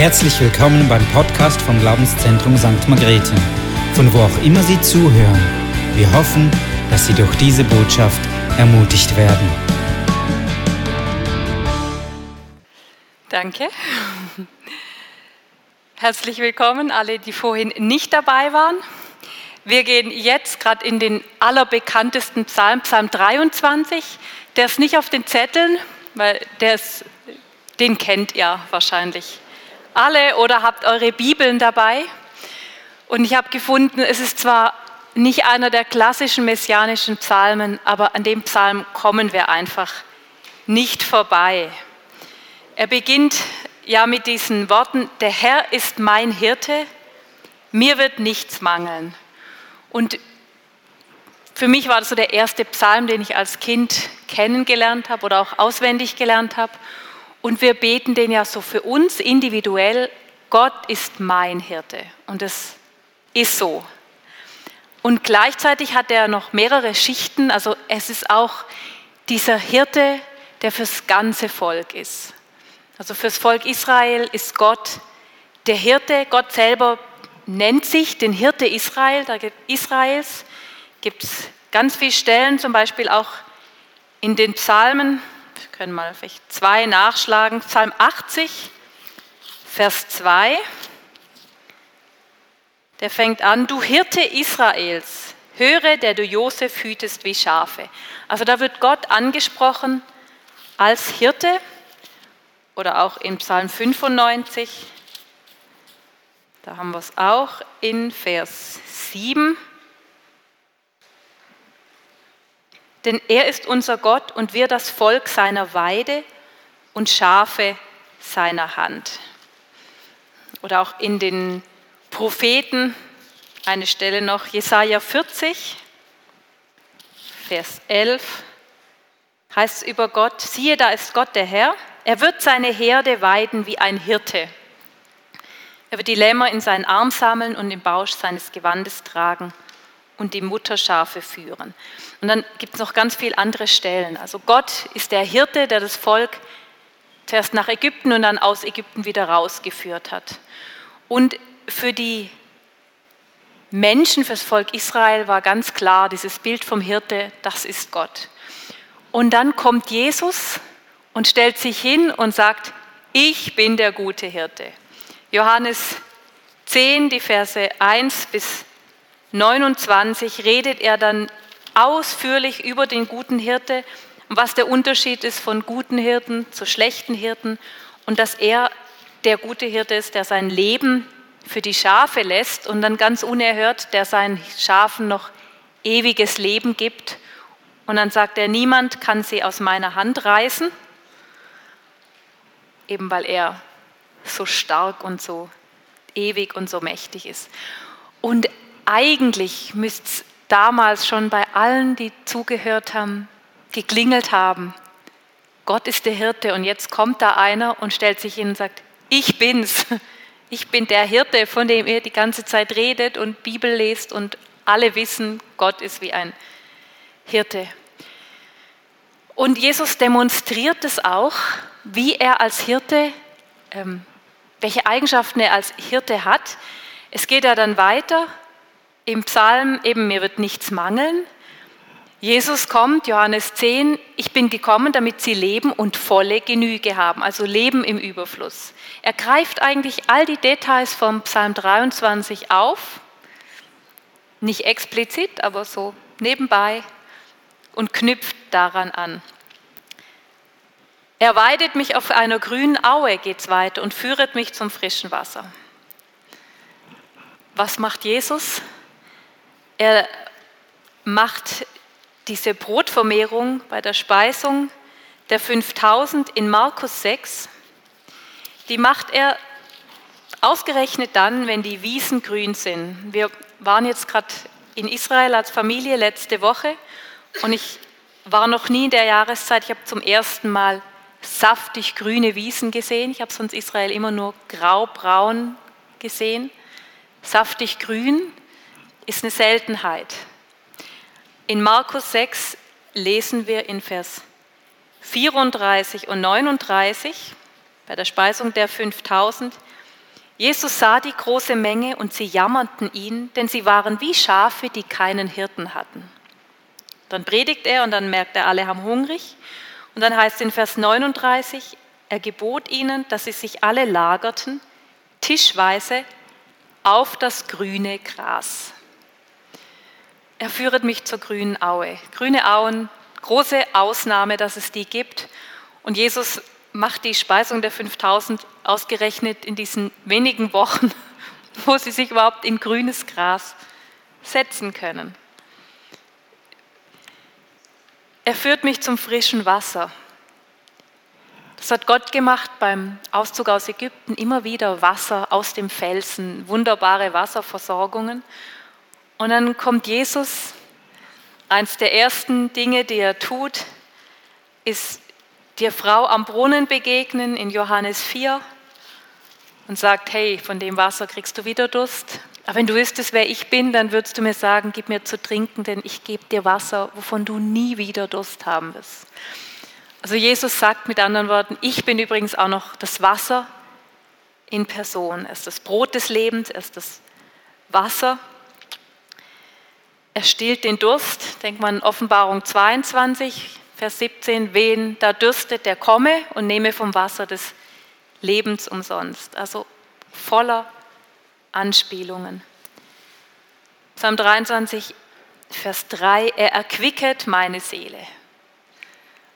Herzlich willkommen beim Podcast vom Glaubenszentrum St. Margrethe, von wo auch immer Sie zuhören. Wir hoffen, dass Sie durch diese Botschaft ermutigt werden. Danke. Herzlich willkommen alle, die vorhin nicht dabei waren. Wir gehen jetzt gerade in den allerbekanntesten Psalm, Psalm 23. Der ist nicht auf den Zetteln, weil der ist, den kennt ihr wahrscheinlich alle oder habt eure Bibeln dabei. Und ich habe gefunden, es ist zwar nicht einer der klassischen messianischen Psalmen, aber an dem Psalm kommen wir einfach nicht vorbei. Er beginnt ja mit diesen Worten, der Herr ist mein Hirte, mir wird nichts mangeln. Und für mich war das so der erste Psalm, den ich als Kind kennengelernt habe oder auch auswendig gelernt habe. Und wir beten den ja so für uns individuell, Gott ist mein Hirte. Und es ist so. Und gleichzeitig hat er noch mehrere Schichten. Also es ist auch dieser Hirte, der fürs ganze Volk ist. Also fürs Volk Israel ist Gott der Hirte. Gott selber nennt sich den Hirte Israel, da gibt Israels. Gibt es ganz viele Stellen, zum Beispiel auch in den Psalmen. Können mal vielleicht zwei nachschlagen. Psalm 80, Vers 2. Der fängt an, du Hirte Israels, höre, der du Josef hütest wie Schafe. Also da wird Gott angesprochen als Hirte oder auch in Psalm 95. Da haben wir es auch in Vers 7. Denn er ist unser Gott und wir das Volk seiner Weide und Schafe seiner Hand. Oder auch in den Propheten, eine Stelle noch, Jesaja 40, Vers 11, heißt es über Gott: Siehe, da ist Gott der Herr er wird seine Herde weiden wie ein Hirte. Er wird die Lämmer in seinen Arm sammeln und im Bausch seines Gewandes tragen und die Mutterschafe führen. Und dann gibt es noch ganz viele andere Stellen. Also Gott ist der Hirte, der das Volk zuerst nach Ägypten und dann aus Ägypten wieder rausgeführt hat. Und für die Menschen, fürs Volk Israel war ganz klar, dieses Bild vom Hirte, das ist Gott. Und dann kommt Jesus und stellt sich hin und sagt, ich bin der gute Hirte. Johannes 10, die Verse 1 bis 29 redet er dann ausführlich über den guten Hirte, was der Unterschied ist von guten Hirten zu schlechten Hirten und dass er der gute Hirte ist, der sein Leben für die Schafe lässt und dann ganz unerhört, der seinen Schafen noch ewiges Leben gibt. Und dann sagt er, niemand kann sie aus meiner Hand reißen eben weil er so stark und so ewig und so mächtig ist. Und eigentlich müsste es damals schon bei allen, die zugehört haben, geklingelt haben. Gott ist der Hirte und jetzt kommt da einer und stellt sich hin und sagt, ich bin's. Ich bin der Hirte, von dem ihr die ganze Zeit redet und Bibel lest und alle wissen, Gott ist wie ein Hirte. Und Jesus demonstriert es auch wie er als Hirte, ähm, welche Eigenschaften er als Hirte hat. Es geht ja dann weiter im Psalm, eben mir wird nichts mangeln. Jesus kommt, Johannes 10, ich bin gekommen, damit sie leben und volle Genüge haben, also Leben im Überfluss. Er greift eigentlich all die Details vom Psalm 23 auf, nicht explizit, aber so nebenbei und knüpft daran an. Er weidet mich auf einer grünen Aue, geht's weiter, und führet mich zum frischen Wasser. Was macht Jesus? Er macht diese Brotvermehrung bei der Speisung der 5000 in Markus 6. Die macht er ausgerechnet dann, wenn die Wiesen grün sind. Wir waren jetzt gerade in Israel als Familie letzte Woche und ich war noch nie in der Jahreszeit, ich habe zum ersten Mal saftig grüne Wiesen gesehen. Ich habe sonst Israel immer nur grau-braun gesehen. Saftig grün ist eine Seltenheit. In Markus 6 lesen wir in Vers 34 und 39 bei der Speisung der 5000, Jesus sah die große Menge und sie jammerten ihn, denn sie waren wie Schafe, die keinen Hirten hatten. Dann predigt er und dann merkt er, alle haben hungrig. Und dann heißt in Vers 39, er gebot ihnen, dass sie sich alle lagerten, tischweise, auf das grüne Gras. Er führet mich zur grünen Aue. Grüne Auen, große Ausnahme, dass es die gibt. Und Jesus macht die Speisung der 5000 ausgerechnet in diesen wenigen Wochen, wo sie sich überhaupt in grünes Gras setzen können. Er führt mich zum frischen Wasser. Das hat Gott gemacht beim Auszug aus Ägypten, immer wieder Wasser aus dem Felsen, wunderbare Wasserversorgungen. Und dann kommt Jesus, eins der ersten Dinge, die er tut, ist der Frau am Brunnen begegnen in Johannes 4 und sagt, hey, von dem Wasser kriegst du wieder Durst. Aber wenn du wüsstest, wer ich bin, dann würdest du mir sagen, gib mir zu trinken, denn ich gebe dir Wasser, wovon du nie wieder Durst haben wirst. Also Jesus sagt mit anderen Worten, ich bin übrigens auch noch das Wasser in Person. Er ist das Brot des Lebens, er ist das Wasser. Er stillt den Durst. Denkt man Offenbarung 22, Vers 17, wen da dürstet, der komme und nehme vom Wasser des Lebens umsonst. Also voller Anspielungen. Psalm 23, Vers 3, er erquicket meine Seele.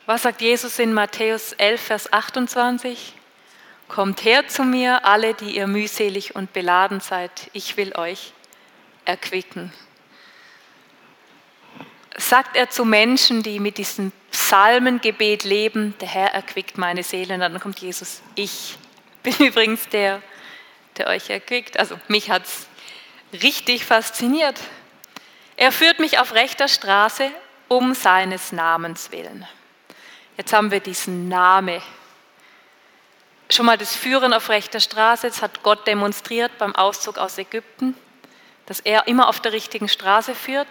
Was sagt Jesus in Matthäus 11, Vers 28? Kommt her zu mir, alle, die ihr mühselig und beladen seid, ich will euch erquicken sagt er zu Menschen, die mit diesem Psalmengebet leben, der Herr erquickt meine Seele. Und dann kommt Jesus, ich bin übrigens der, der euch erquickt. Also mich hat es richtig fasziniert. Er führt mich auf rechter Straße um seines Namens willen. Jetzt haben wir diesen Name. Schon mal das Führen auf rechter Straße, das hat Gott demonstriert beim Auszug aus Ägypten, dass er immer auf der richtigen Straße führt.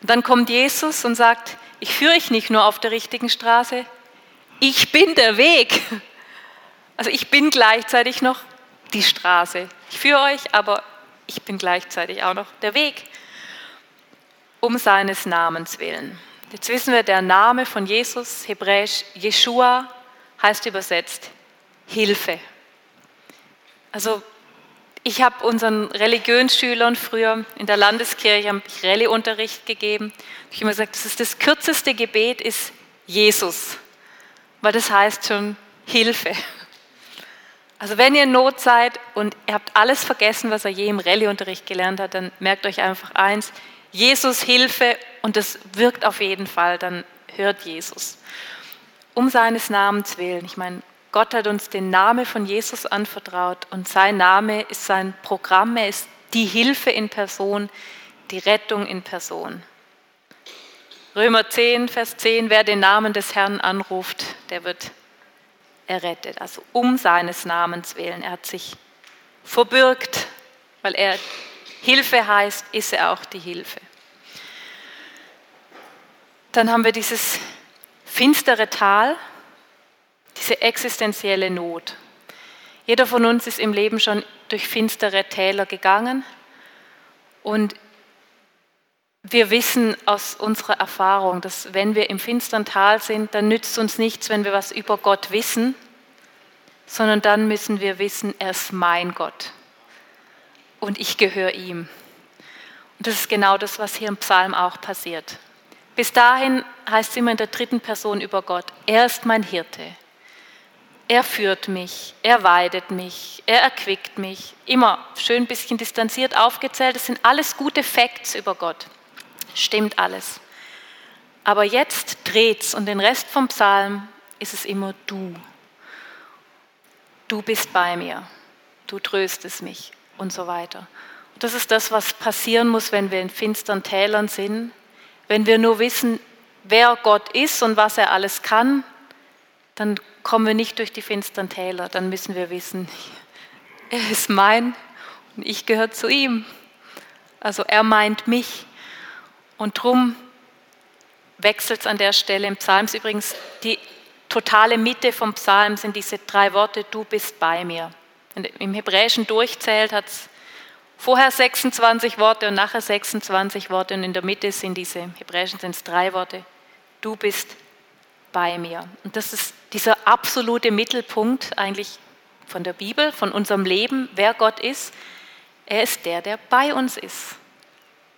Und dann kommt Jesus und sagt, ich führe euch nicht nur auf der richtigen Straße, ich bin der Weg. Also ich bin gleichzeitig noch die Straße. Ich führe euch, aber ich bin gleichzeitig auch noch der Weg. Um seines Namens willen. Jetzt wissen wir, der Name von Jesus, hebräisch Jeshua, heißt übersetzt Hilfe. Also ich habe unseren Religionsschülern früher in der Landeskirche ich Rallye-Unterricht gegeben. Ich habe immer gesagt, das, ist das kürzeste Gebet ist Jesus, weil das heißt schon Hilfe. Also wenn ihr in Not seid und ihr habt alles vergessen, was er je im Rallye-Unterricht gelernt hat, dann merkt euch einfach eins, Jesus Hilfe und das wirkt auf jeden Fall, dann hört Jesus. Um seines Namens willen. Ich meine, Gott hat uns den Namen von Jesus anvertraut und sein Name ist sein Programm, er ist die Hilfe in Person, die Rettung in Person. Römer 10, Vers 10, wer den Namen des Herrn anruft, der wird errettet. Also um seines Namens willen. Er hat sich verbürgt, weil er Hilfe heißt, ist er auch die Hilfe. Dann haben wir dieses finstere Tal, diese existenzielle Not. Jeder von uns ist im Leben schon durch finstere Täler gegangen und wir wissen aus unserer Erfahrung, dass wenn wir im finsteren Tal sind, dann nützt uns nichts, wenn wir was über Gott wissen, sondern dann müssen wir wissen, er ist mein Gott und ich gehöre ihm. Und das ist genau das, was hier im Psalm auch passiert. Bis dahin heißt es immer in der dritten Person über Gott, er ist mein Hirte, er führt mich, er weidet mich, er erquickt mich. Immer schön ein bisschen distanziert aufgezählt. Das sind alles gute Facts über Gott. Stimmt alles. Aber jetzt dreht's und den Rest vom Psalm ist es immer du. Du bist bei mir. Du tröstest mich und so weiter. Und das ist das, was passieren muss, wenn wir in finsteren Tälern sind. Wenn wir nur wissen, wer Gott ist und was er alles kann, dann kommen wir nicht durch die finsteren Täler, dann müssen wir wissen, er ist mein und ich gehöre zu ihm. Also er meint mich. Und drum wechselt es an der Stelle im Psalm. Übrigens, die totale Mitte vom Psalm sind diese drei Worte, du bist bei mir. Ihr im Hebräischen durchzählt, hat es vorher 26 Worte und nachher 26 Worte und in der Mitte sind diese, im Hebräischen sind es drei Worte. Du bist bei mir. Und das ist dieser absolute Mittelpunkt eigentlich von der Bibel, von unserem Leben, wer Gott ist. Er ist der, der bei uns ist.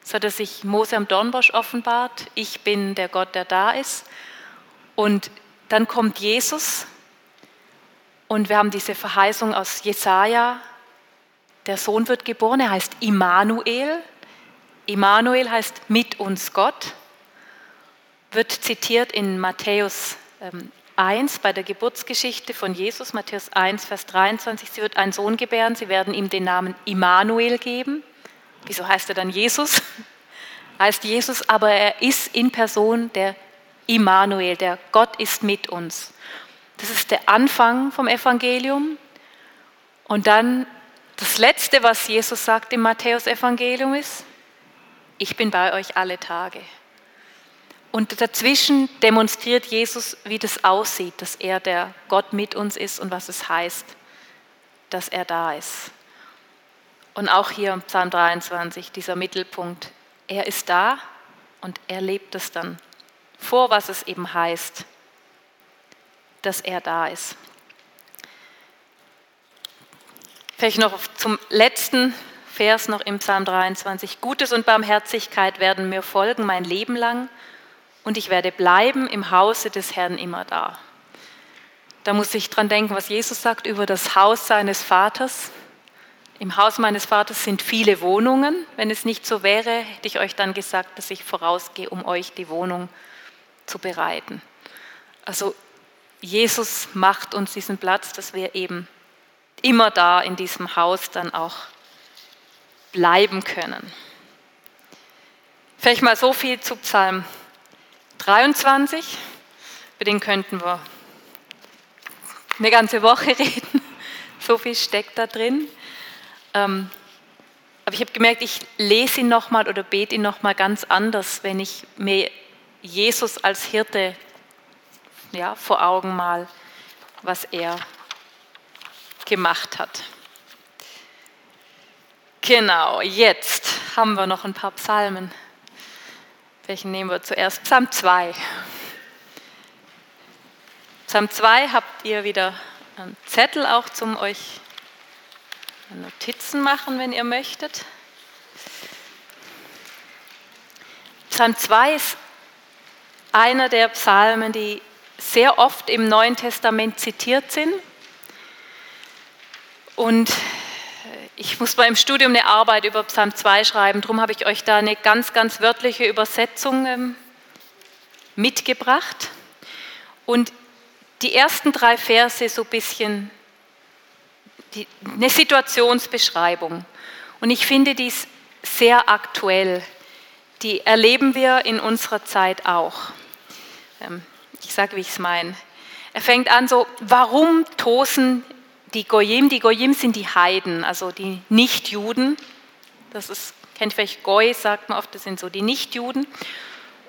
So er sich Mose am Dornbosch offenbart. Ich bin der Gott, der da ist. Und dann kommt Jesus und wir haben diese Verheißung aus Jesaja. Der Sohn wird geboren, er heißt Immanuel. Immanuel heißt mit uns Gott. Wird zitiert in Matthäus 1 ähm, bei der Geburtsgeschichte von Jesus, Matthäus 1, Vers 23. Sie wird einen Sohn gebären, sie werden ihm den Namen Immanuel geben. Wieso heißt er dann Jesus? heißt Jesus, aber er ist in Person der Immanuel, der Gott ist mit uns. Das ist der Anfang vom Evangelium. Und dann das Letzte, was Jesus sagt im Matthäusevangelium ist, ich bin bei euch alle Tage. Und dazwischen demonstriert Jesus, wie das aussieht, dass er der Gott mit uns ist und was es heißt, dass er da ist. Und auch hier im Psalm 23, dieser Mittelpunkt, er ist da und er lebt es dann vor, was es eben heißt, dass er da ist. Vielleicht noch zum letzten Vers noch im Psalm 23. Gutes und Barmherzigkeit werden mir folgen mein Leben lang und ich werde bleiben im Hause des Herrn immer da. Da muss ich dran denken, was Jesus sagt über das Haus seines Vaters. Im Haus meines Vaters sind viele Wohnungen. Wenn es nicht so wäre, hätte ich euch dann gesagt, dass ich vorausgehe, um euch die Wohnung zu bereiten. Also Jesus macht uns diesen Platz, dass wir eben immer da in diesem Haus dann auch bleiben können. Vielleicht mal so viel zu Psalm 23. Über den könnten wir eine ganze Woche reden. So viel steckt da drin. Ähm, aber ich habe gemerkt, ich lese ihn nochmal oder bete ihn nochmal ganz anders, wenn ich mir Jesus als Hirte ja, vor Augen mal, was er gemacht hat. Genau, jetzt haben wir noch ein paar Psalmen. Welchen nehmen wir zuerst? Psalm 2. Psalm 2 habt ihr wieder einen Zettel auch zum euch Notizen machen, wenn ihr möchtet. Psalm 2 ist einer der Psalmen, die sehr oft im Neuen Testament zitiert sind. Und ich muss beim Studium eine Arbeit über Psalm 2 schreiben, darum habe ich euch da eine ganz, ganz wörtliche Übersetzung ähm, mitgebracht. Und die ersten drei Verse so ein bisschen die, eine Situationsbeschreibung. Und ich finde dies sehr aktuell. Die erleben wir in unserer Zeit auch. Ähm, ich sage, wie ich es meine. Er fängt an so, warum tosen die Goyim? Die Goyim sind die Heiden, also die Nichtjuden. Das ist, kennt vielleicht Goy, sagt man oft, das sind so die Nichtjuden.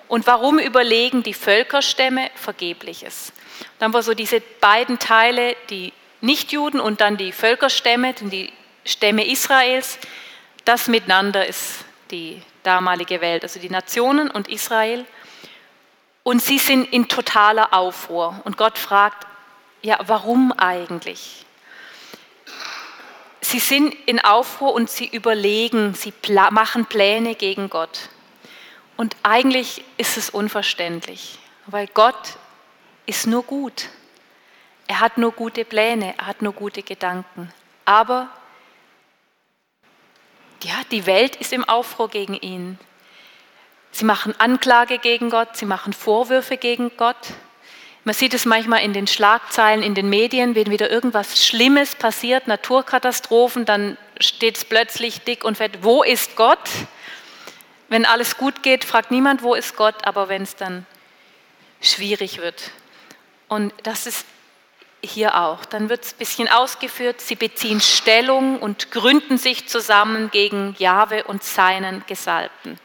Und warum überlegen die Völkerstämme Vergebliches? Dann war so diese beiden Teile, die Nichtjuden und dann die Völkerstämme, die Stämme Israels. Das miteinander ist die damalige Welt, also die Nationen und Israel. Und sie sind in totaler Aufruhr. Und Gott fragt, ja, warum eigentlich? Sie sind in Aufruhr und sie überlegen, sie machen Pläne gegen Gott. Und eigentlich ist es unverständlich, weil Gott ist nur gut. Er hat nur gute Pläne, er hat nur gute Gedanken. Aber ja, die Welt ist im Aufruhr gegen ihn. Sie machen Anklage gegen Gott, sie machen Vorwürfe gegen Gott. Man sieht es manchmal in den Schlagzeilen, in den Medien, wenn wieder irgendwas Schlimmes passiert, Naturkatastrophen, dann steht es plötzlich dick und fett, wo ist Gott? Wenn alles gut geht, fragt niemand, wo ist Gott, aber wenn es dann schwierig wird. Und das ist hier auch. Dann wird es ein bisschen ausgeführt, sie beziehen Stellung und gründen sich zusammen gegen Jahwe und seinen Gesalbten.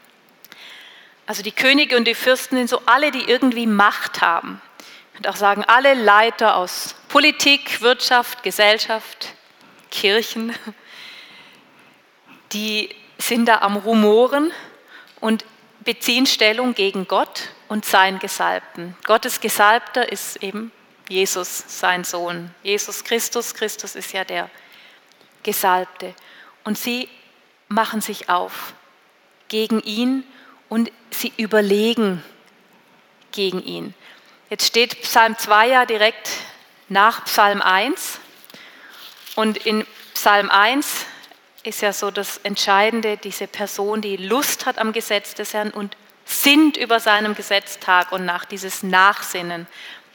Also die Könige und die Fürsten sind so alle, die irgendwie Macht haben. Könnte auch sagen, alle Leiter aus Politik, Wirtschaft, Gesellschaft, Kirchen, die sind da am Rumoren und beziehen Stellung gegen Gott und seinen Gesalbten. Gottes Gesalbter ist eben Jesus, sein Sohn. Jesus Christus, Christus ist ja der Gesalbte. Und sie machen sich auf gegen ihn und sie überlegen gegen ihn. Jetzt steht Psalm 2 ja direkt nach Psalm 1. Und in Psalm 1 ist ja so das Entscheidende, diese Person, die Lust hat am Gesetz des Herrn und sinnt über seinem Gesetz Tag und Nacht, dieses Nachsinnen.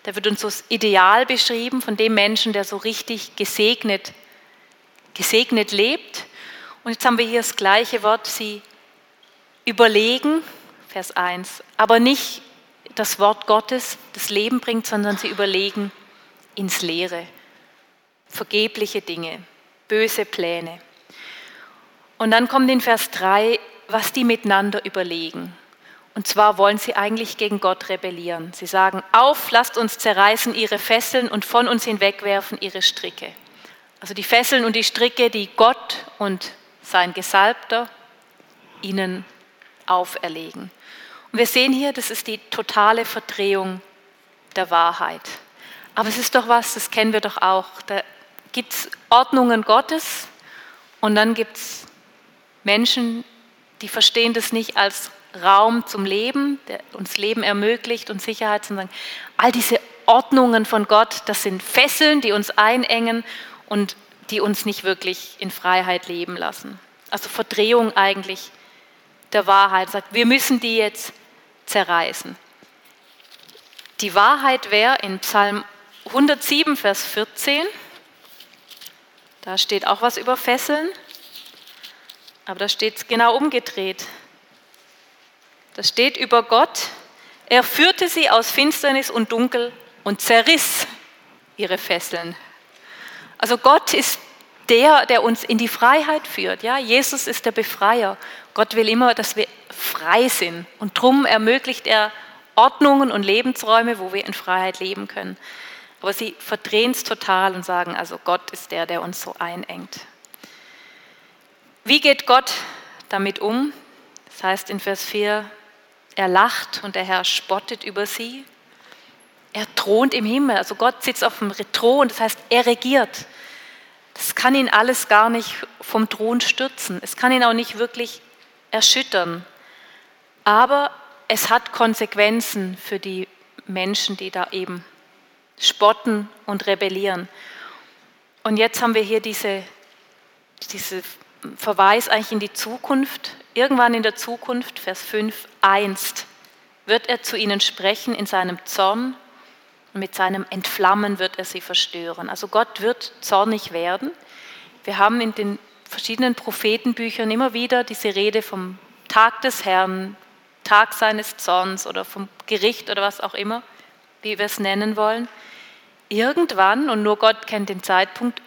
Da wird uns so das Ideal beschrieben von dem Menschen, der so richtig gesegnet, gesegnet lebt. Und jetzt haben wir hier das gleiche Wort, sie überlegen, Vers 1, aber nicht das Wort Gottes das Leben bringt, sondern sie überlegen ins Leere. Vergebliche Dinge, böse Pläne. Und dann kommt in Vers 3, was die miteinander überlegen. Und zwar wollen sie eigentlich gegen Gott rebellieren. Sie sagen, auf, lasst uns zerreißen ihre Fesseln und von uns hinwegwerfen ihre Stricke. Also die Fesseln und die Stricke, die Gott und sein Gesalbter ihnen auferlegen. Wir sehen hier, das ist die totale Verdrehung der Wahrheit. Aber es ist doch was, das kennen wir doch auch. Da gibt es Ordnungen Gottes und dann gibt es Menschen, die verstehen das nicht als Raum zum Leben, der uns Leben ermöglicht und Sicherheit, sondern all diese Ordnungen von Gott, das sind Fesseln, die uns einengen und die uns nicht wirklich in Freiheit leben lassen. Also Verdrehung eigentlich der Wahrheit, sagt, wir müssen die jetzt zerreißen. Die Wahrheit wäre in Psalm 107, Vers 14, da steht auch was über Fesseln, aber da steht es genau umgedreht. Da steht über Gott, er führte sie aus Finsternis und Dunkel und zerriss ihre Fesseln. Also Gott ist der, der uns in die Freiheit führt. Ja? Jesus ist der Befreier. Gott will immer, dass wir frei sind. Und darum ermöglicht er Ordnungen und Lebensräume, wo wir in Freiheit leben können. Aber sie verdrehen es total und sagen, also Gott ist der, der uns so einengt. Wie geht Gott damit um? Das heißt in Vers 4, er lacht und der Herr spottet über sie. Er thront im Himmel, also Gott sitzt auf dem Thron, das heißt, er regiert. Das kann ihn alles gar nicht vom Thron stürzen. Es kann ihn auch nicht wirklich erschüttern. Aber es hat Konsequenzen für die Menschen, die da eben spotten und rebellieren. Und jetzt haben wir hier diese, diese Verweis eigentlich in die Zukunft. Irgendwann in der Zukunft, Vers 5, einst wird er zu ihnen sprechen in seinem Zorn und mit seinem Entflammen wird er sie verstören. Also Gott wird zornig werden. Wir haben in den verschiedenen Prophetenbüchern immer wieder diese Rede vom Tag des Herrn, Tag seines Zorns oder vom Gericht oder was auch immer, wie wir es nennen wollen. Irgendwann, und nur Gott kennt den Zeitpunkt,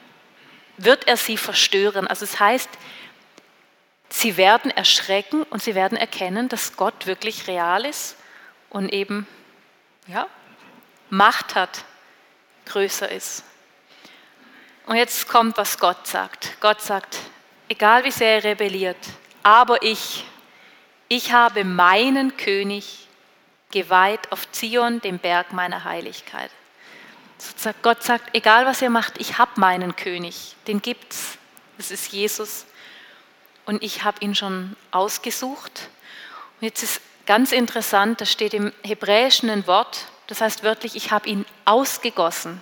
wird er sie verstören. Also es heißt, sie werden erschrecken und sie werden erkennen, dass Gott wirklich real ist und eben ja, Macht hat, größer ist. Und jetzt kommt, was Gott sagt. Gott sagt, egal wie sehr er rebelliert, aber ich, ich habe meinen König geweiht auf Zion, dem Berg meiner Heiligkeit. Gott sagt, egal was ihr macht, ich habe meinen König, den gibt's. Das ist Jesus. Und ich habe ihn schon ausgesucht. Und jetzt ist ganz interessant, da steht im Hebräischen ein Wort, das heißt wörtlich, ich habe ihn ausgegossen.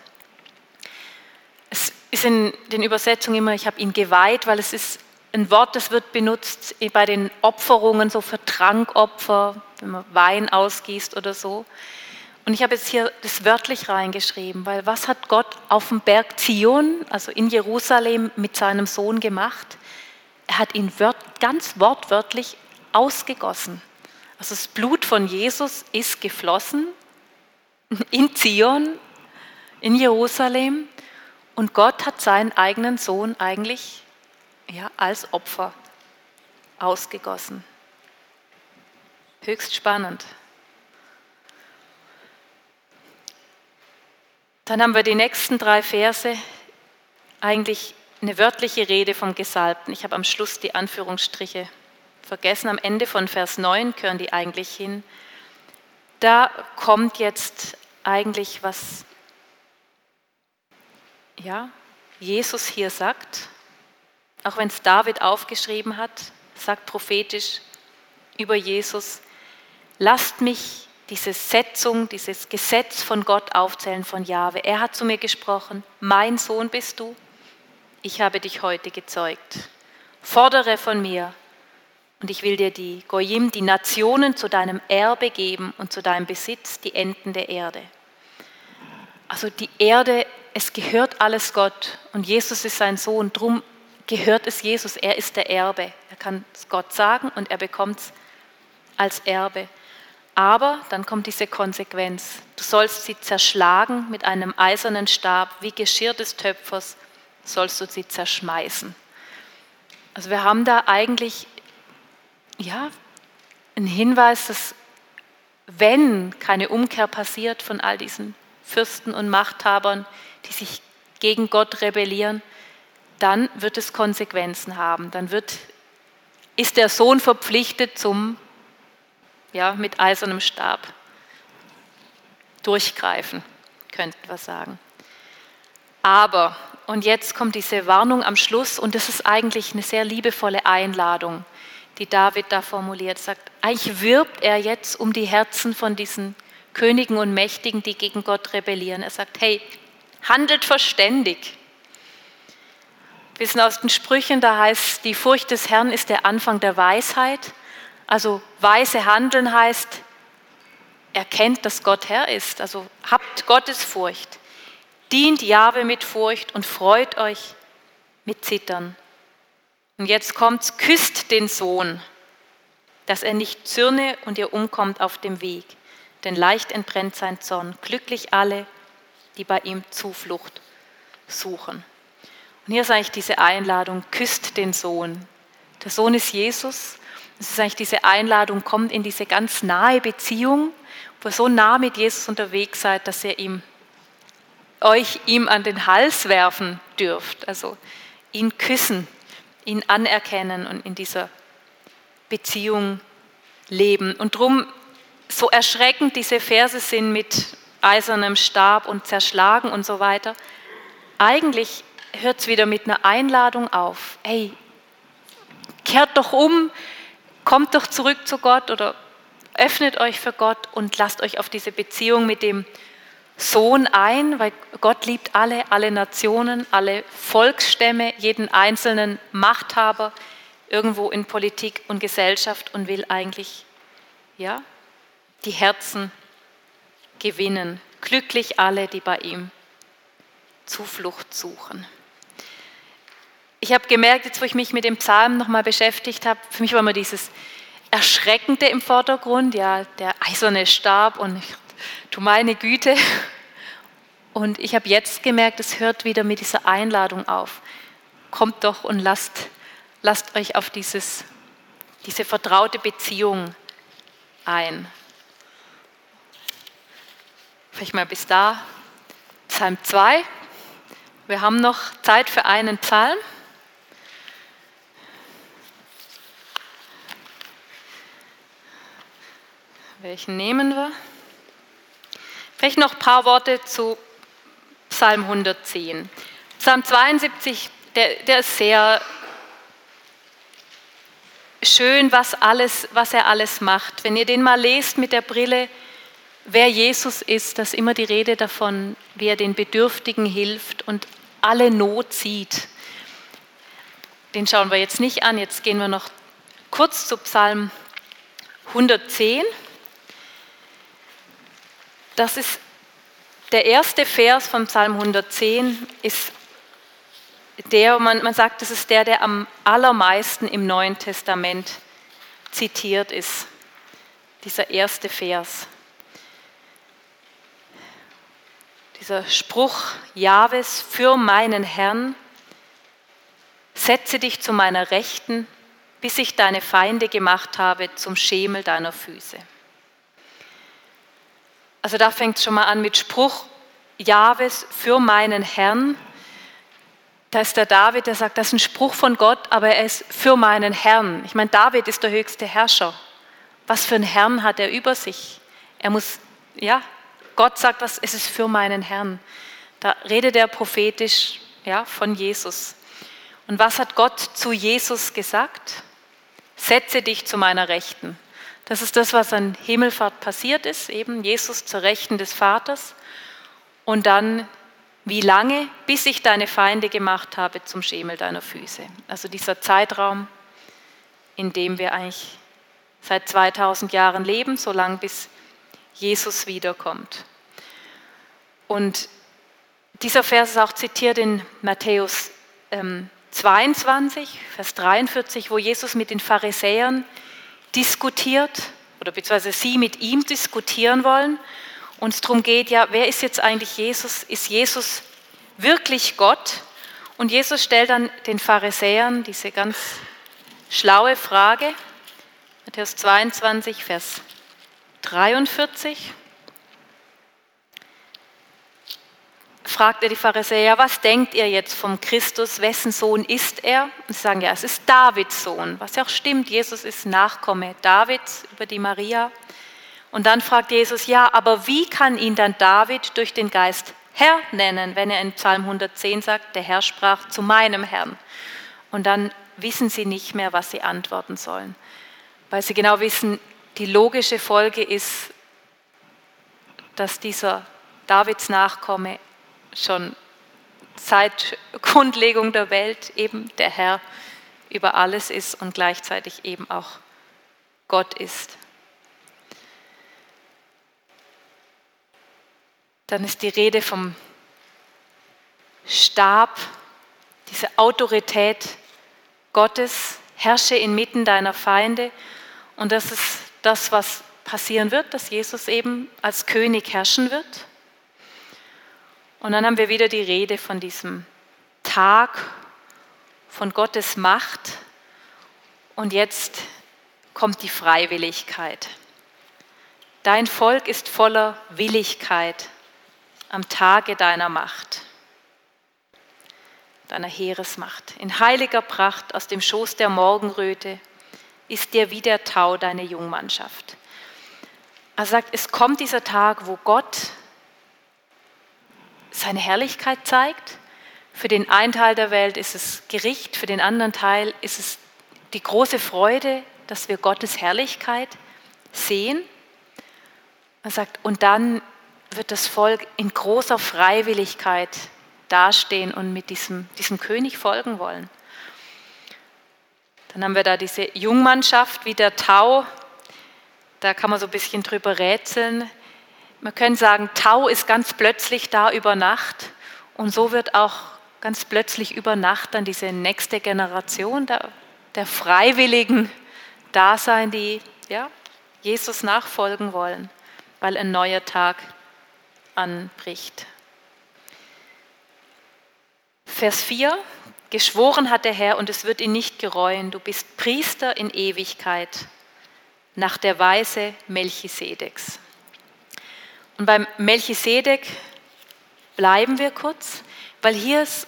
Ist in den Übersetzungen immer, ich habe ihn geweiht, weil es ist ein Wort, das wird benutzt bei den Opferungen, so für Trankopfer, wenn man Wein ausgießt oder so. Und ich habe jetzt hier das wörtlich reingeschrieben, weil was hat Gott auf dem Berg Zion, also in Jerusalem, mit seinem Sohn gemacht? Er hat ihn ganz wortwörtlich ausgegossen. Also das Blut von Jesus ist geflossen in Zion, in Jerusalem. Und Gott hat seinen eigenen Sohn eigentlich ja, als Opfer ausgegossen. Höchst spannend. Dann haben wir die nächsten drei Verse eigentlich eine wörtliche Rede vom Gesalbten. Ich habe am Schluss die Anführungsstriche vergessen. Am Ende von Vers 9 gehören die eigentlich hin. Da kommt jetzt eigentlich was, ja, Jesus hier sagt, auch wenn es David aufgeschrieben hat, sagt prophetisch über Jesus, lasst mich diese Setzung, dieses Gesetz von Gott aufzählen von Jahwe. Er hat zu mir gesprochen, mein Sohn bist du, ich habe dich heute gezeugt. Fordere von mir und ich will dir die Goyim, die Nationen zu deinem Erbe geben und zu deinem Besitz, die Enden der Erde. Also die Erde, es gehört alles Gott und Jesus ist sein Sohn, drum gehört es Jesus, er ist der Erbe. Er kann es Gott sagen und er bekommt es als Erbe. Aber dann kommt diese Konsequenz. Du sollst sie zerschlagen mit einem eisernen Stab, wie Geschirr des Töpfers sollst du sie zerschmeißen. Also wir haben da eigentlich ja, einen Hinweis, dass wenn keine Umkehr passiert von all diesen Fürsten und Machthabern, die sich gegen Gott rebellieren, dann wird es Konsequenzen haben. Dann wird, ist der Sohn verpflichtet zum ja, mit eisernem Stab durchgreifen, könnten wir sagen. Aber, und jetzt kommt diese Warnung am Schluss, und das ist eigentlich eine sehr liebevolle Einladung, die David da formuliert, sagt, eigentlich wirbt er jetzt um die Herzen von diesen Königen und Mächtigen, die gegen Gott rebellieren. Er sagt, hey, handelt verständig. Wir wissen aus den Sprüchen, da heißt, die Furcht des Herrn ist der Anfang der Weisheit. Also weise Handeln heißt, erkennt, dass Gott Herr ist. Also habt Gottesfurcht. Dient Jahwe mit Furcht und freut euch mit Zittern. Und jetzt kommt's, küsst den Sohn, dass er nicht zürne und ihr umkommt auf dem Weg. Denn leicht entbrennt sein Zorn. Glücklich alle, die bei ihm Zuflucht suchen. Und hier ist eigentlich diese Einladung, küsst den Sohn. Der Sohn ist Jesus das ist eigentlich diese Einladung, kommt in diese ganz nahe Beziehung, wo ihr so nah mit Jesus unterwegs seid, dass ihr ihm, euch ihm an den Hals werfen dürft. Also ihn küssen, ihn anerkennen und in dieser Beziehung leben. Und darum, so erschreckend diese Verse sind mit eisernem Stab und zerschlagen und so weiter, eigentlich hört es wieder mit einer Einladung auf. Hey, kehrt doch um, kommt doch zurück zu Gott oder öffnet euch für Gott und lasst euch auf diese Beziehung mit dem Sohn ein, weil Gott liebt alle, alle Nationen, alle Volksstämme, jeden einzelnen Machthaber irgendwo in Politik und Gesellschaft und will eigentlich ja, die Herzen gewinnen. Glücklich alle, die bei ihm Zuflucht suchen ich habe gemerkt, jetzt wo ich mich mit dem Psalm nochmal beschäftigt habe, für mich war immer dieses Erschreckende im Vordergrund, ja, der eiserne Stab und ich, du meine Güte. Und ich habe jetzt gemerkt, es hört wieder mit dieser Einladung auf. Kommt doch und lasst, lasst euch auf dieses, diese vertraute Beziehung ein. Vielleicht mal bis da. Psalm 2. Wir haben noch Zeit für einen Psalm. Welchen nehmen wir? Vielleicht noch ein paar Worte zu Psalm 110. Psalm 72, der, der ist sehr schön, was, alles, was er alles macht. Wenn ihr den mal lest mit der Brille, wer Jesus ist, da ist immer die Rede davon, wie er den Bedürftigen hilft und alle Not sieht. Den schauen wir jetzt nicht an, jetzt gehen wir noch kurz zu Psalm 110. Das ist der erste Vers von Psalm 110 ist der, man, man sagt, das ist der, der am allermeisten im Neuen Testament zitiert ist. Dieser erste Vers. Dieser Spruch Jahwes für meinen Herrn, setze dich zu meiner Rechten, bis ich deine Feinde gemacht habe zum Schemel deiner Füße. Also da fängt es schon mal an mit Spruch Jahwes für meinen Herrn. da ist der David, der sagt, das ist ein Spruch von Gott, aber er ist für meinen Herrn. Ich meine, David ist der höchste Herrscher. Was für einen Herrn hat er über sich? Er muss, ja, Gott sagt, es ist für meinen Herrn. Da redet er prophetisch ja, von Jesus. Und was hat Gott zu Jesus gesagt? Setze dich zu meiner Rechten. Das ist das, was an Himmelfahrt passiert ist, eben Jesus zur Rechten des Vaters. Und dann, wie lange, bis ich deine Feinde gemacht habe zum Schemel deiner Füße. Also dieser Zeitraum, in dem wir eigentlich seit 2000 Jahren leben, so lange bis Jesus wiederkommt. Und dieser Vers ist auch zitiert in Matthäus ähm, 22, Vers 43, wo Jesus mit den Pharisäern diskutiert oder beziehungsweise sie mit ihm diskutieren wollen. Und es darum geht, ja, wer ist jetzt eigentlich Jesus? Ist Jesus wirklich Gott? Und Jesus stellt dann den Pharisäern diese ganz schlaue Frage, Matthäus 22, Vers 43. fragt er die Pharisäer, was denkt ihr jetzt vom Christus, wessen Sohn ist er? Und sie sagen, ja, es ist Davids Sohn, was ja auch stimmt, Jesus ist Nachkomme Davids über die Maria. Und dann fragt Jesus, ja, aber wie kann ihn dann David durch den Geist Herr nennen, wenn er in Psalm 110 sagt, der Herr sprach zu meinem Herrn. Und dann wissen sie nicht mehr, was sie antworten sollen, weil sie genau wissen, die logische Folge ist, dass dieser Davids Nachkomme schon seit Grundlegung der Welt eben der Herr über alles ist und gleichzeitig eben auch Gott ist. Dann ist die Rede vom Stab, diese Autorität Gottes, herrsche inmitten deiner Feinde. Und das ist das, was passieren wird, dass Jesus eben als König herrschen wird. Und dann haben wir wieder die Rede von diesem Tag, von Gottes Macht. Und jetzt kommt die Freiwilligkeit. Dein Volk ist voller Willigkeit am Tage deiner Macht, deiner Heeresmacht. In heiliger Pracht aus dem Schoß der Morgenröte ist dir wie der Tau deine Jungmannschaft. Er sagt, es kommt dieser Tag, wo Gott seine Herrlichkeit zeigt. Für den einen Teil der Welt ist es Gericht, für den anderen Teil ist es die große Freude, dass wir Gottes Herrlichkeit sehen. Er sagt, und dann wird das Volk in großer Freiwilligkeit dastehen und mit diesem, diesem König folgen wollen. Dann haben wir da diese Jungmannschaft wie der Tau. Da kann man so ein bisschen drüber rätseln. Man könnte sagen, Tau ist ganz plötzlich da über Nacht und so wird auch ganz plötzlich über Nacht dann diese nächste Generation der, der Freiwilligen da sein, die ja, Jesus nachfolgen wollen, weil ein neuer Tag anbricht. Vers 4, geschworen hat der Herr und es wird ihn nicht gereuen, du bist Priester in Ewigkeit nach der Weise Melchisedeks. Und beim Melchisedek bleiben wir kurz, weil hier ist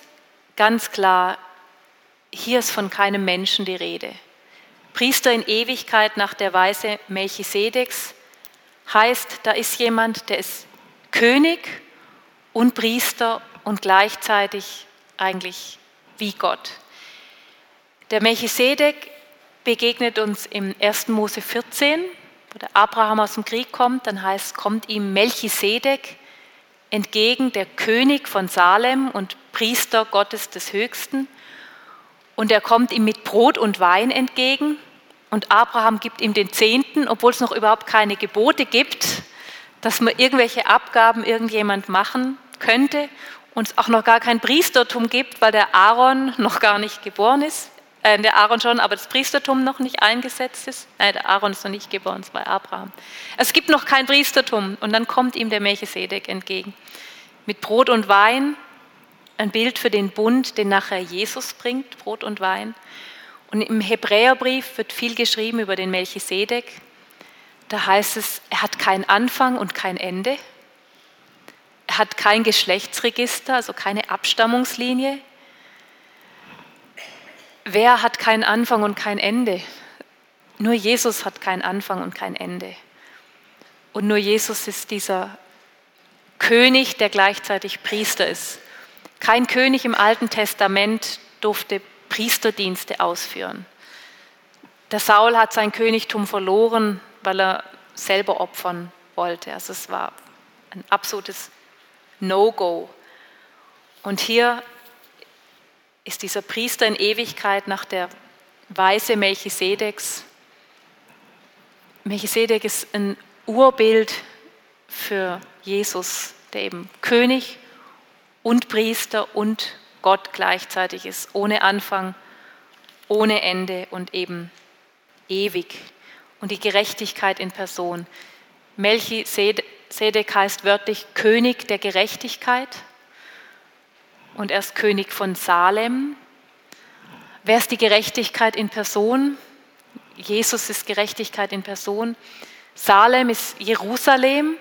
ganz klar, hier ist von keinem Menschen die Rede. Priester in Ewigkeit nach der Weise Melchisedeks heißt, da ist jemand, der ist König und Priester und gleichzeitig eigentlich wie Gott. Der Melchisedek begegnet uns im 1. Mose 14, wo der Abraham aus dem Krieg kommt, dann heißt, kommt ihm Melchisedek entgegen, der König von Salem und Priester Gottes des Höchsten. Und er kommt ihm mit Brot und Wein entgegen. Und Abraham gibt ihm den Zehnten, obwohl es noch überhaupt keine Gebote gibt, dass man irgendwelche Abgaben irgendjemand machen könnte und es auch noch gar kein Priestertum gibt, weil der Aaron noch gar nicht geboren ist äh, der Aaron schon, aber das Priestertum noch nicht eingesetzt ist. Nein, der Aaron ist noch nicht geboren, es war Abraham. Es gibt noch kein Priestertum und dann kommt ihm der Melchisedek entgegen. Mit Brot und Wein, ein Bild für den Bund, den nachher Jesus bringt, Brot und Wein. Und im Hebräerbrief wird viel geschrieben über den Melchisedek. Da heißt es, er hat keinen Anfang und kein Ende. Hat kein Geschlechtsregister, also keine Abstammungslinie. wer hat keinen Anfang und kein Ende? Nur Jesus hat keinen Anfang und kein Ende. Und nur Jesus ist dieser König, der gleichzeitig Priester ist. Kein König im Alten Testament durfte Priesterdienste ausführen. Der Saul hat sein Königtum verloren, weil er selber opfern wollte. Also es war ein absolutes No-Go. Und hier ist dieser Priester in Ewigkeit nach der Weise Melchisedeks. Melchisedek ist ein Urbild für Jesus, der eben König und Priester und Gott gleichzeitig ist, ohne Anfang, ohne Ende und eben ewig. Und die Gerechtigkeit in Person. Melchisedek heißt wörtlich König der Gerechtigkeit und er ist König von Salem. Wer ist die Gerechtigkeit in Person? Jesus ist Gerechtigkeit in Person. Salem ist Jerusalem.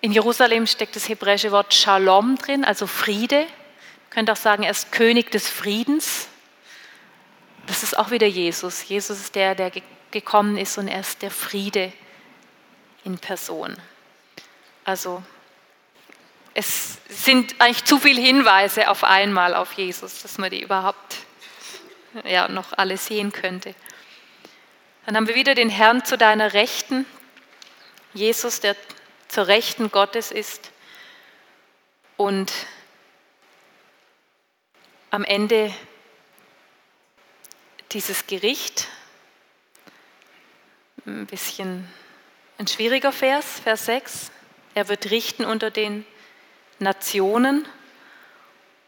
In Jerusalem steckt das hebräische Wort Shalom drin, also Friede. Man könnte auch sagen, er ist König des Friedens. Das ist auch wieder Jesus. Jesus ist der, der gekommen ist und er ist der Friede in Person. Also es sind eigentlich zu viele Hinweise auf einmal auf Jesus, dass man die überhaupt ja, noch alle sehen könnte. Dann haben wir wieder den Herrn zu deiner Rechten, Jesus, der zur Rechten Gottes ist. Und am Ende dieses Gericht, ein bisschen ein schwieriger Vers, Vers 6. Er wird richten unter den Nationen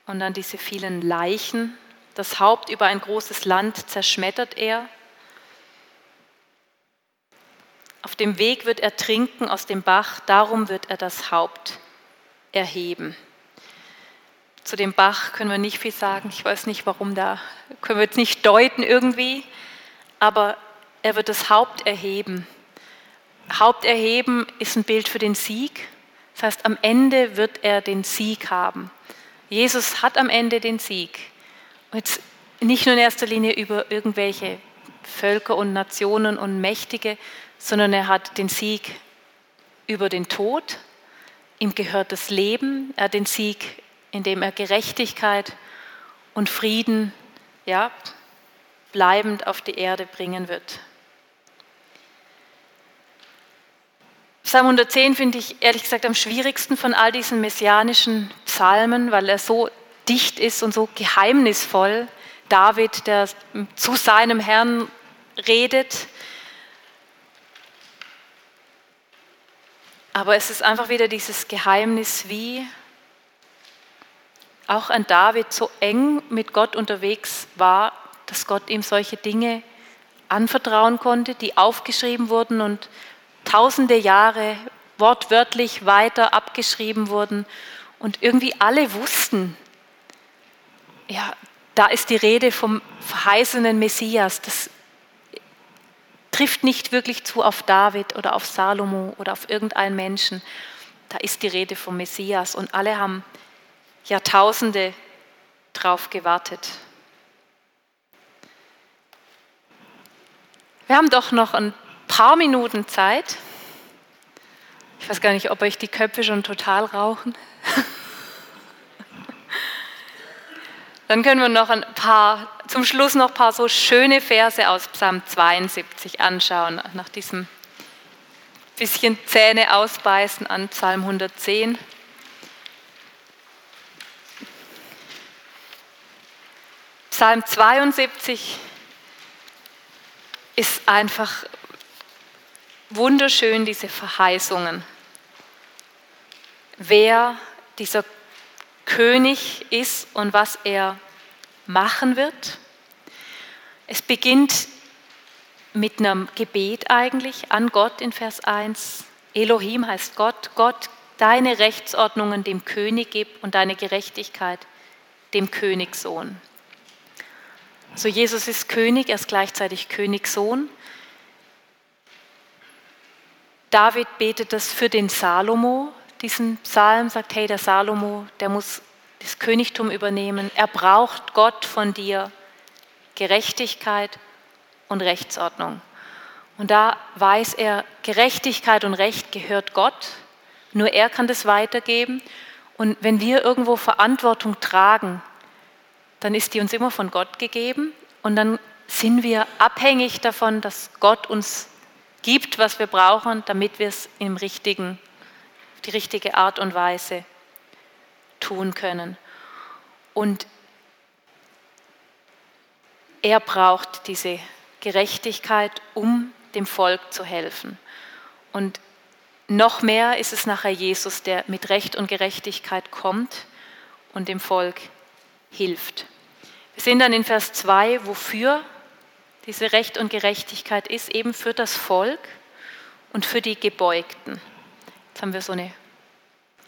und dann diese vielen Leichen. Das Haupt über ein großes Land zerschmettert er. Auf dem Weg wird er trinken aus dem Bach, darum wird er das Haupt erheben. Zu dem Bach können wir nicht viel sagen. Ich weiß nicht, warum da, können wir jetzt nicht deuten irgendwie, aber er wird das Haupt erheben. Haupt erheben ist ein Bild für den Sieg. Das heißt, am Ende wird er den Sieg haben. Jesus hat am Ende den Sieg. Und jetzt nicht nur in erster Linie über irgendwelche Völker und Nationen und Mächtige, sondern er hat den Sieg über den Tod. Ihm gehört das Leben. Er hat den Sieg, indem er Gerechtigkeit und Frieden ja, bleibend auf die Erde bringen wird. Psalm 110 finde ich ehrlich gesagt am schwierigsten von all diesen messianischen Psalmen, weil er so dicht ist und so geheimnisvoll. David, der zu seinem Herrn redet. Aber es ist einfach wieder dieses Geheimnis, wie auch ein David so eng mit Gott unterwegs war, dass Gott ihm solche Dinge anvertrauen konnte, die aufgeschrieben wurden und tausende Jahre wortwörtlich weiter abgeschrieben wurden und irgendwie alle wussten, ja, da ist die Rede vom verheißenen Messias. Das trifft nicht wirklich zu auf David oder auf Salomo oder auf irgendeinen Menschen. Da ist die Rede vom Messias und alle haben Jahrtausende drauf gewartet. Wir haben doch noch ein paar Minuten Zeit. Ich weiß gar nicht, ob euch die Köpfe schon total rauchen. Dann können wir noch ein paar, zum Schluss noch ein paar so schöne Verse aus Psalm 72 anschauen, nach diesem bisschen Zähne ausbeißen an Psalm 110. Psalm 72 ist einfach wunderschön diese Verheißungen, wer dieser König ist und was er machen wird. Es beginnt mit einem Gebet eigentlich an Gott in Vers 1. Elohim heißt Gott, Gott, deine Rechtsordnungen dem König gib und deine Gerechtigkeit dem Königssohn. Also Jesus ist König, er ist gleichzeitig Königssohn. David betet das für den Salomo, diesen Psalm, sagt, hey, der Salomo, der muss das Königtum übernehmen. Er braucht Gott von dir Gerechtigkeit und Rechtsordnung. Und da weiß er, Gerechtigkeit und Recht gehört Gott, nur er kann das weitergeben. Und wenn wir irgendwo Verantwortung tragen, dann ist die uns immer von Gott gegeben und dann sind wir abhängig davon, dass Gott uns gibt, was wir brauchen, damit wir es im richtigen, die richtige Art und Weise tun können. Und er braucht diese Gerechtigkeit, um dem Volk zu helfen. Und noch mehr ist es nachher Jesus, der mit Recht und Gerechtigkeit kommt und dem Volk hilft. Wir sehen dann in Vers 2, wofür diese Recht und Gerechtigkeit ist, eben für das Volk und für die Gebeugten. Jetzt haben wir so eine,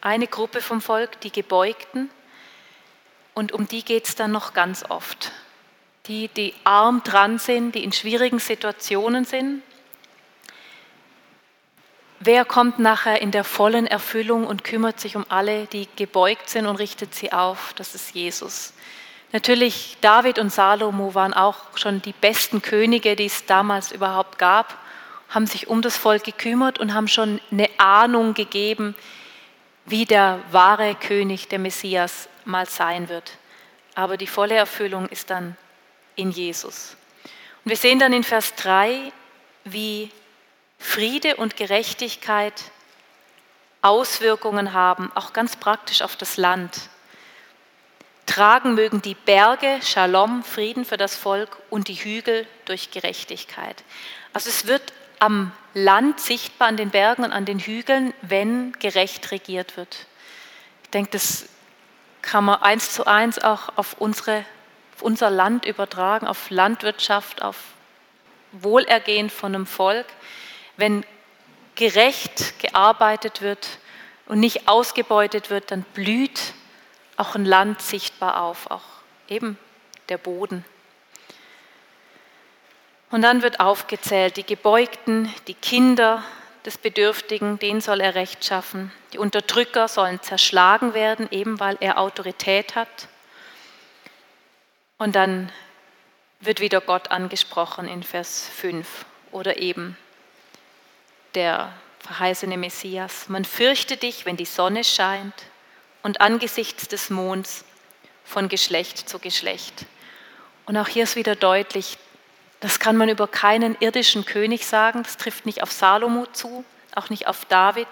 eine Gruppe vom Volk, die Gebeugten, und um die geht es dann noch ganz oft. Die, die arm dran sind, die in schwierigen Situationen sind. Wer kommt nachher in der vollen Erfüllung und kümmert sich um alle, die gebeugt sind und richtet sie auf? Das ist Jesus. Natürlich, David und Salomo waren auch schon die besten Könige, die es damals überhaupt gab, haben sich um das Volk gekümmert und haben schon eine Ahnung gegeben, wie der wahre König, der Messias, mal sein wird. Aber die volle Erfüllung ist dann in Jesus. Und wir sehen dann in Vers 3, wie Friede und Gerechtigkeit Auswirkungen haben, auch ganz praktisch auf das Land. Tragen mögen die Berge Shalom, Frieden für das Volk und die Hügel durch Gerechtigkeit. Also es wird am Land sichtbar, an den Bergen und an den Hügeln, wenn gerecht regiert wird. Ich denke, das kann man eins zu eins auch auf, unsere, auf unser Land übertragen, auf Landwirtschaft, auf Wohlergehen von einem Volk. Wenn gerecht gearbeitet wird und nicht ausgebeutet wird, dann blüht auch ein Land sichtbar auf, auch eben der Boden. Und dann wird aufgezählt, die Gebeugten, die Kinder des Bedürftigen, denen soll er Recht schaffen. Die Unterdrücker sollen zerschlagen werden, eben weil er Autorität hat. Und dann wird wieder Gott angesprochen in Vers 5 oder eben der verheißene Messias. Man fürchte dich, wenn die Sonne scheint und angesichts des Monds von Geschlecht zu Geschlecht. Und auch hier ist wieder deutlich, das kann man über keinen irdischen König sagen, das trifft nicht auf Salomo zu, auch nicht auf David.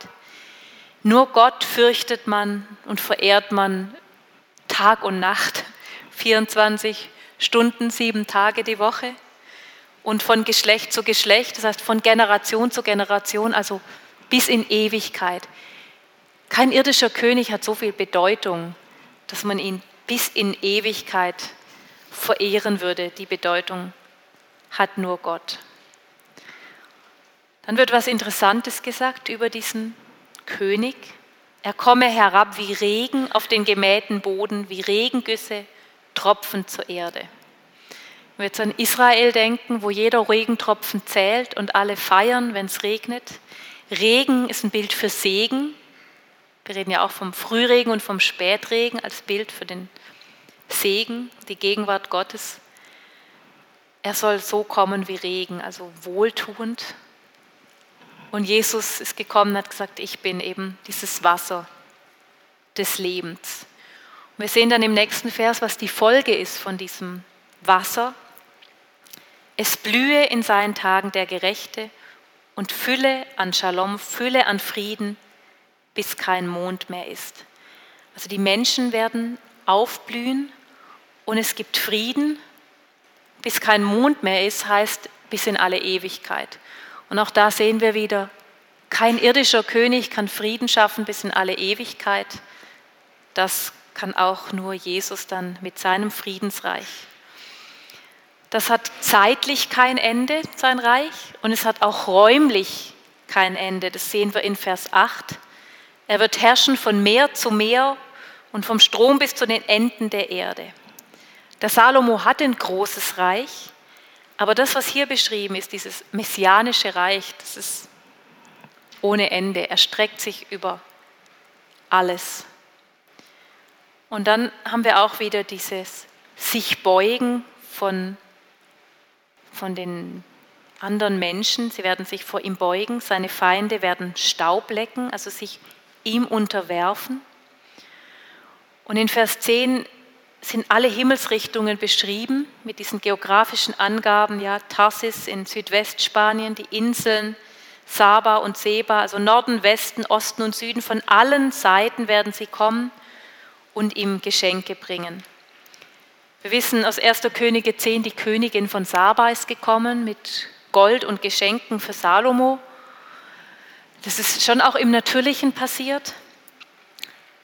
Nur Gott fürchtet man und verehrt man Tag und Nacht, 24 Stunden, sieben Tage die Woche und von Geschlecht zu Geschlecht, das heißt von Generation zu Generation, also bis in Ewigkeit. Kein irdischer König hat so viel Bedeutung, dass man ihn bis in Ewigkeit verehren würde. Die Bedeutung hat nur Gott. Dann wird was Interessantes gesagt über diesen König. Er komme herab wie Regen auf den gemähten Boden, wie Regengüsse tropfen zur Erde. Wenn wir jetzt an Israel denken, wo jeder Regentropfen zählt und alle feiern, wenn es regnet. Regen ist ein Bild für Segen, wir reden ja auch vom Frühregen und vom Spätregen als Bild für den Segen, die Gegenwart Gottes. Er soll so kommen wie Regen, also wohltuend. Und Jesus ist gekommen und hat gesagt, ich bin eben dieses Wasser des Lebens. Und wir sehen dann im nächsten Vers, was die Folge ist von diesem Wasser. Es blühe in seinen Tagen der Gerechte und Fülle an Shalom, Fülle an Frieden bis kein Mond mehr ist. Also die Menschen werden aufblühen und es gibt Frieden, bis kein Mond mehr ist, heißt bis in alle Ewigkeit. Und auch da sehen wir wieder, kein irdischer König kann Frieden schaffen bis in alle Ewigkeit. Das kann auch nur Jesus dann mit seinem Friedensreich. Das hat zeitlich kein Ende, sein Reich, und es hat auch räumlich kein Ende. Das sehen wir in Vers 8. Er wird herrschen von Meer zu Meer und vom Strom bis zu den Enden der Erde. Der Salomo hat ein großes Reich, aber das, was hier beschrieben ist, dieses messianische Reich, das ist ohne Ende. Er streckt sich über alles. Und dann haben wir auch wieder dieses sich beugen von von den anderen Menschen. Sie werden sich vor ihm beugen. Seine Feinde werden Staub lecken, also sich ihm unterwerfen. Und in Vers 10 sind alle Himmelsrichtungen beschrieben mit diesen geografischen Angaben. Ja, Tarsis in Südwestspanien, die Inseln Saba und Seba, also Norden, Westen, Osten und Süden. Von allen Seiten werden sie kommen und ihm Geschenke bringen. Wir wissen aus 1. Könige 10, die Königin von Saba ist gekommen mit Gold und Geschenken für Salomo. Das ist schon auch im Natürlichen passiert.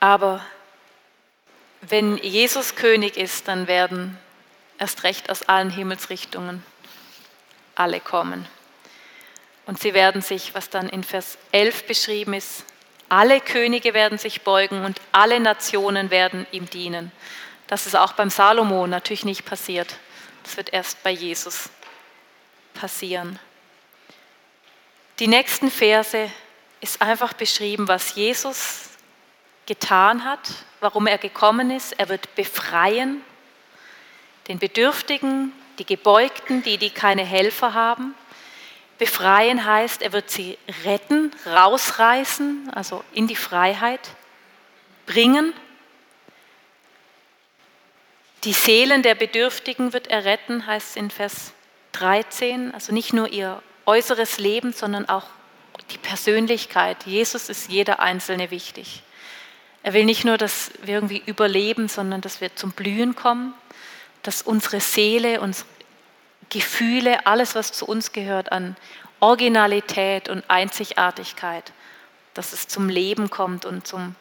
Aber wenn Jesus König ist, dann werden erst recht aus allen Himmelsrichtungen alle kommen. Und sie werden sich, was dann in Vers 11 beschrieben ist, alle Könige werden sich beugen und alle Nationen werden ihm dienen. Das ist auch beim Salomo natürlich nicht passiert. Das wird erst bei Jesus passieren. Die nächsten Verse ist einfach beschrieben, was Jesus getan hat, warum er gekommen ist. Er wird befreien, den Bedürftigen, die Gebeugten, die, die keine Helfer haben. Befreien heißt, er wird sie retten, rausreißen, also in die Freiheit bringen. Die Seelen der Bedürftigen wird er retten, heißt es in Vers 13. Also nicht nur ihr äußeres Leben, sondern auch die Persönlichkeit. Jesus ist jeder Einzelne wichtig. Er will nicht nur, dass wir irgendwie überleben, sondern dass wir zum Blühen kommen, dass unsere Seele, unsere Gefühle, alles, was zu uns gehört an Originalität und Einzigartigkeit, dass es zum Leben kommt und zum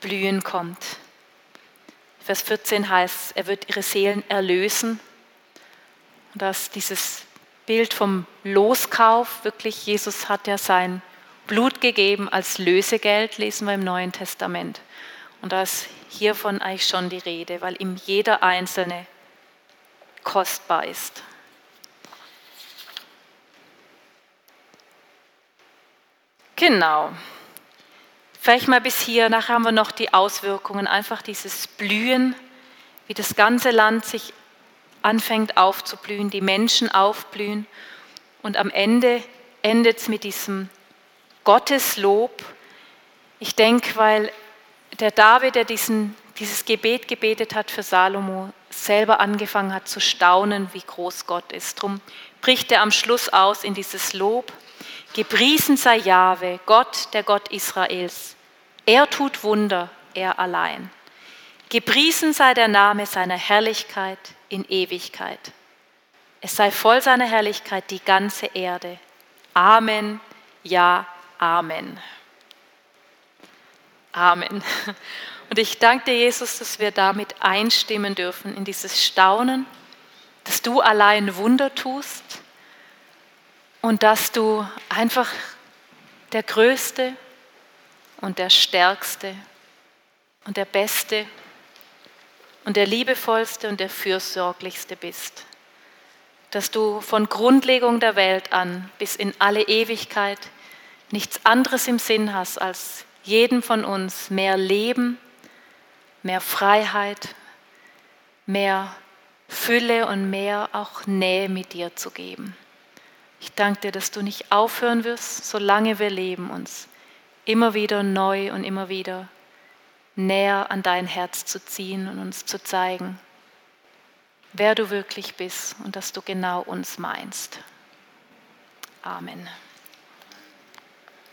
Blühen kommt. Vers 14 heißt, er wird ihre Seelen erlösen. Und das dieses Bild vom Loskauf, wirklich, Jesus hat ja sein Blut gegeben als Lösegeld, lesen wir im Neuen Testament. Und da ist hiervon eigentlich schon die Rede, weil ihm jeder Einzelne kostbar ist. Genau. Vielleicht mal bis hier, nachher haben wir noch die Auswirkungen, einfach dieses Blühen, wie das ganze Land sich anfängt aufzublühen, die Menschen aufblühen und am Ende endet es mit diesem Gotteslob. Ich denke, weil der David, der diesen, dieses Gebet gebetet hat für Salomo, selber angefangen hat zu staunen, wie groß Gott ist. Darum bricht er am Schluss aus in dieses Lob. Gepriesen sei Jahwe, Gott, der Gott Israels. Er tut Wunder, er allein. Gepriesen sei der Name seiner Herrlichkeit in Ewigkeit. Es sei voll seiner Herrlichkeit die ganze Erde. Amen, ja, Amen. Amen. Und ich danke dir, Jesus, dass wir damit einstimmen dürfen in dieses Staunen, dass du allein Wunder tust und dass du einfach der Größte und der Stärkste und der Beste und der Liebevollste und der Fürsorglichste bist. Dass du von Grundlegung der Welt an bis in alle Ewigkeit nichts anderes im Sinn hast, als jedem von uns mehr Leben, mehr Freiheit, mehr Fülle und mehr auch Nähe mit dir zu geben. Ich danke dir, dass du nicht aufhören wirst, solange wir leben, uns immer wieder neu und immer wieder näher an dein Herz zu ziehen und uns zu zeigen, wer du wirklich bist und dass du genau uns meinst. Amen.